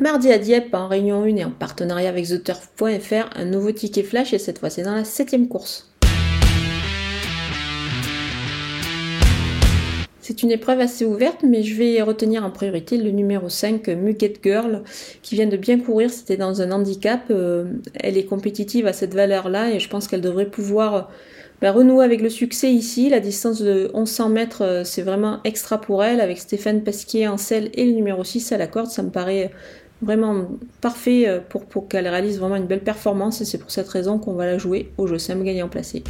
Mardi à Dieppe, en réunion 1 et en partenariat avec TheTurf.fr, un nouveau ticket flash et cette fois c'est dans la septième course. C'est une épreuve assez ouverte, mais je vais retenir en priorité le numéro 5, Muget Girl, qui vient de bien courir. C'était dans un handicap. Euh, elle est compétitive à cette valeur-là et je pense qu'elle devrait pouvoir bah, renouer avec le succès ici. La distance de 1100 mètres, euh, c'est vraiment extra pour elle, avec Stéphane Pasquier en selle et le numéro 6 à la corde. Ça me paraît vraiment parfait euh, pour, qu'elle réalise vraiment une belle performance et c'est pour cette raison qu'on va la jouer au jeu Sam gagnant placé.